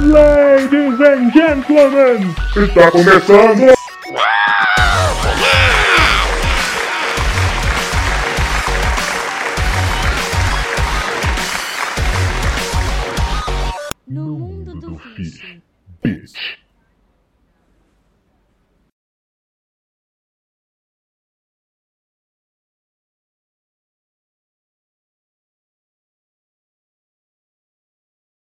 Ladies and gentlemen, está começando. No mundo do fish.